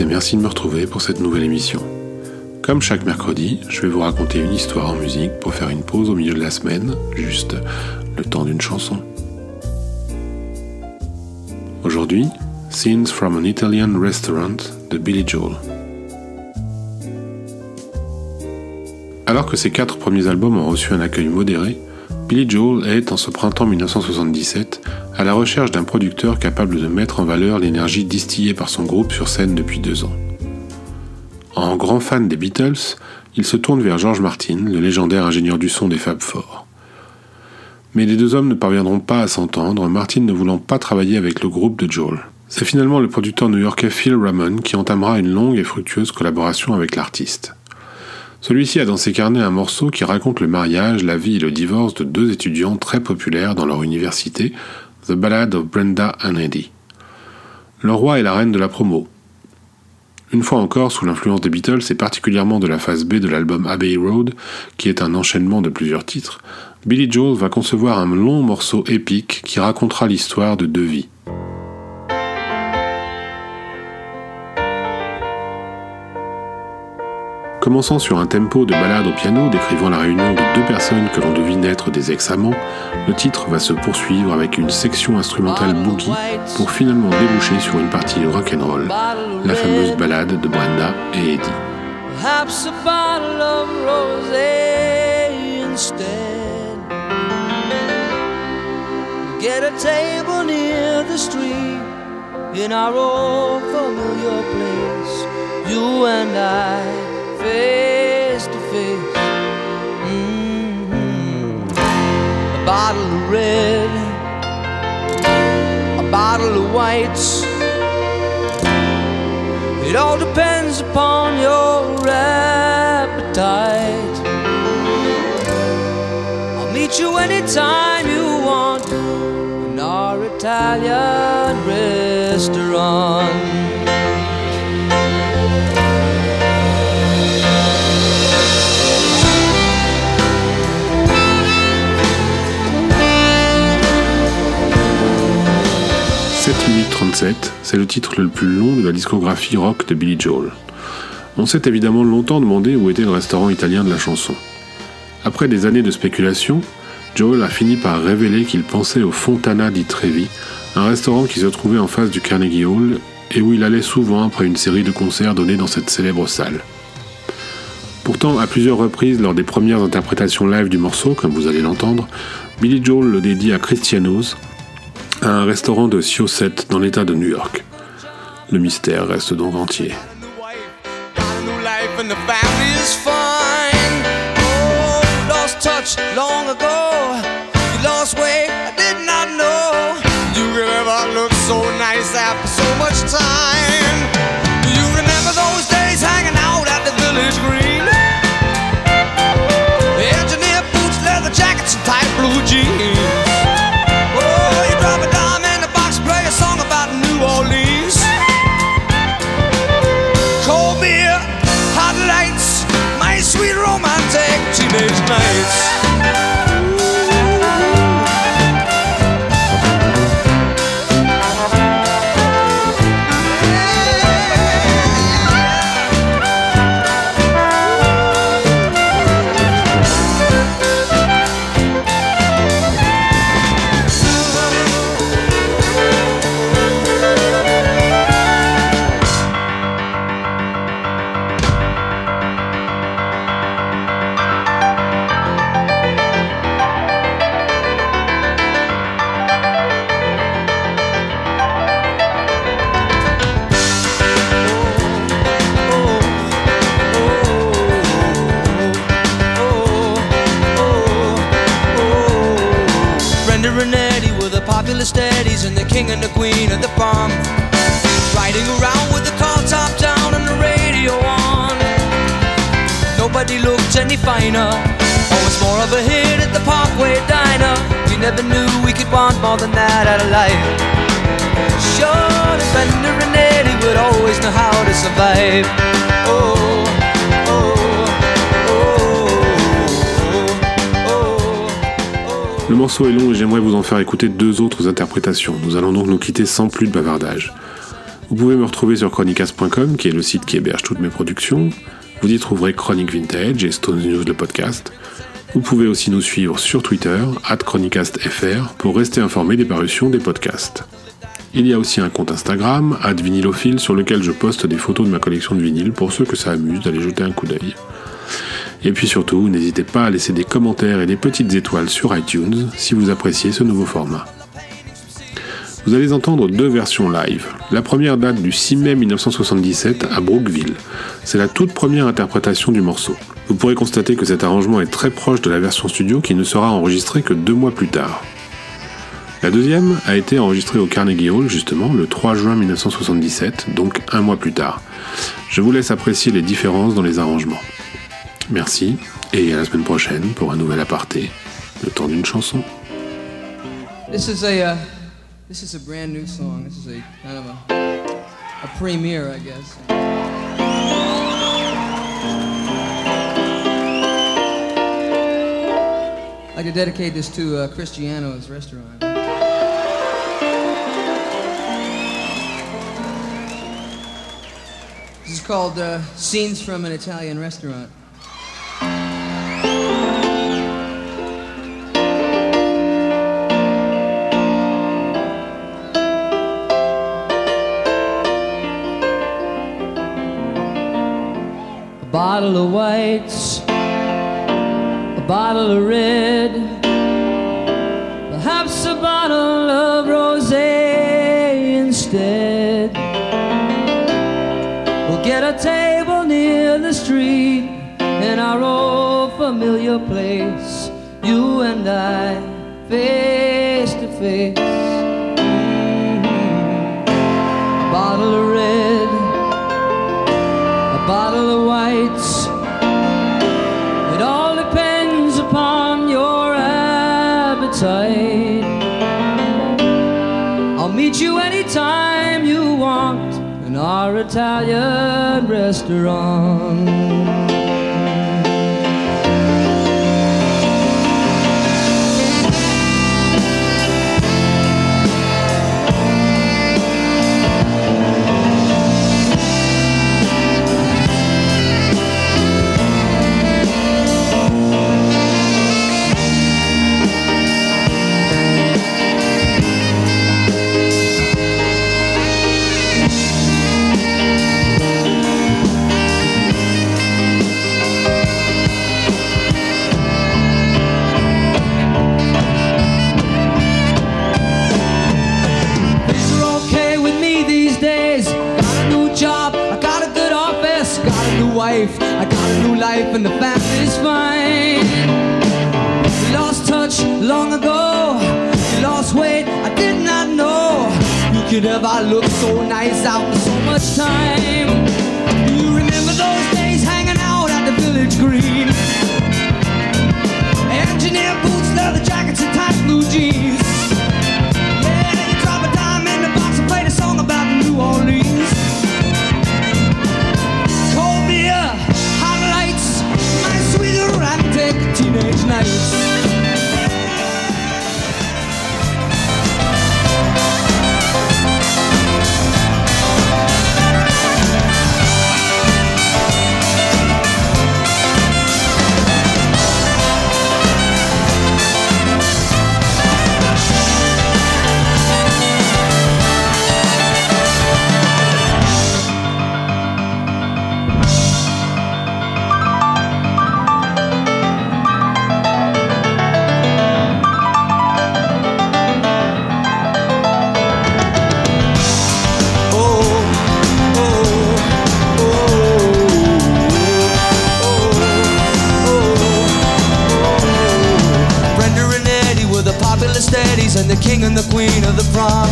et merci de me retrouver pour cette nouvelle émission. Comme chaque mercredi, je vais vous raconter une histoire en musique pour faire une pause au milieu de la semaine, juste le temps d'une chanson. Aujourd'hui, Scenes from an Italian Restaurant de Billy Joel. Alors que ses quatre premiers albums ont reçu un accueil modéré, Billy Joel est, en ce printemps 1977, à la recherche d'un producteur capable de mettre en valeur l'énergie distillée par son groupe sur scène depuis deux ans. En grand fan des Beatles, il se tourne vers George Martin, le légendaire ingénieur du son des Fab Four. Mais les deux hommes ne parviendront pas à s'entendre, Martin ne voulant pas travailler avec le groupe de Joel. C'est finalement le producteur new-yorkais Phil Ramon qui entamera une longue et fructueuse collaboration avec l'artiste. Celui-ci a dans ses carnets un morceau qui raconte le mariage, la vie et le divorce de deux étudiants très populaires dans leur université, The Ballad of Brenda and Eddie. Le roi et la reine de la promo. Une fois encore, sous l'influence des Beatles et particulièrement de la phase B de l'album Abbey Road, qui est un enchaînement de plusieurs titres, Billy Joel va concevoir un long morceau épique qui racontera l'histoire de deux vies. Commençant sur un tempo de ballade au piano décrivant la réunion de deux personnes que l'on devine être des ex-amants, le titre va se poursuivre avec une section instrumentale boogie pour finalement déboucher sur une partie rock and roll, la fameuse ballade de Brenda et Eddie. Face to face. Mm-hmm. A bottle of red, a bottle of whites. It all depends upon your appetite. I'll meet you anytime you want in our Italian restaurant. C'est le titre le plus long de la discographie rock de Billy Joel. On s'est évidemment longtemps demandé où était le restaurant italien de la chanson. Après des années de spéculation, Joel a fini par révéler qu'il pensait au Fontana di Trevi, un restaurant qui se trouvait en face du Carnegie Hall et où il allait souvent après une série de concerts donnés dans cette célèbre salle. Pourtant, à plusieurs reprises lors des premières interprétations live du morceau, comme vous allez l'entendre, Billy Joel le dédie à Christianos, un restaurant de Syosset dans l'état de New York. Le mystère reste donc entier. Popular steadies and the king and the queen of the palm. Riding around with the car top down and the radio on. Nobody looked any finer. Oh, it's more of a hit at the Parkway Diner. We never knew we could want more than that out of life. Sure, the Bender and Eddie would always know how to survive. Oh. Le morceau est long et j'aimerais vous en faire écouter deux autres interprétations. Nous allons donc nous quitter sans plus de bavardage. Vous pouvez me retrouver sur chronicast.com, qui est le site qui héberge toutes mes productions. Vous y trouverez Chronic Vintage et Stone News le podcast. Vous pouvez aussi nous suivre sur Twitter, chronicastfr, pour rester informé des parutions des podcasts. Il y a aussi un compte Instagram, @vinylophile, sur lequel je poste des photos de ma collection de vinyles pour ceux que ça amuse d'aller jeter un coup d'œil. Et puis surtout, n'hésitez pas à laisser des commentaires et des petites étoiles sur iTunes si vous appréciez ce nouveau format. Vous allez entendre deux versions live. La première date du 6 mai 1977 à Brookville. C'est la toute première interprétation du morceau. Vous pourrez constater que cet arrangement est très proche de la version studio qui ne sera enregistrée que deux mois plus tard. La deuxième a été enregistrée au Carnegie Hall justement le 3 juin 1977, donc un mois plus tard. Je vous laisse apprécier les différences dans les arrangements. Merci et à la semaine prochaine pour un nouvel aparté, le temps d'une chanson. This is a uh, this is a brand new song. This is a kind of a, a premiere, I guess. I'd like dedicate this to uh, Cristiano's restaurant. This is called uh, Scenes from an Italian Restaurant. A bottle of whites, a bottle of red, perhaps a bottle of rosé instead. We'll get a table near the street in our old familiar place, you and I, face to face. Italian restaurant. Wife, I got a new life, and the family's fine. We lost touch long ago. We lost weight, I did not know you could ever look so nice after so much time. Do you remember those days hanging out at the village green? Were the steadies and the king and the queen of the prom.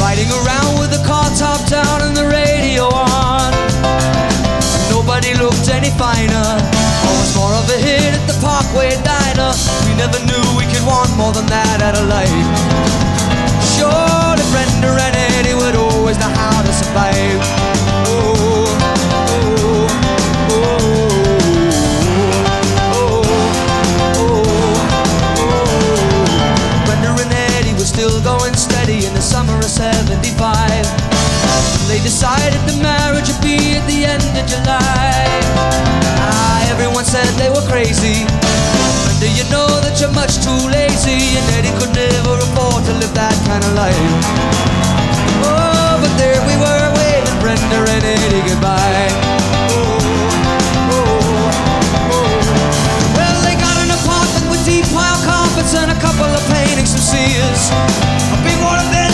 Riding around with the car top down and the radio on. Nobody looked any finer. Always more of a hit at the Parkway Diner. We never knew we could want more than that out of life. Surely Brenda and Eddie would always know how to crazy. And do you know that you're much too lazy and that he could never afford to live that kind of life? Oh, but there we were waving Brenda and Eddie goodbye. Oh, oh, oh. oh. Well, they got an apartment with deep wild carpets and a couple of paintings and Sears. A big one of them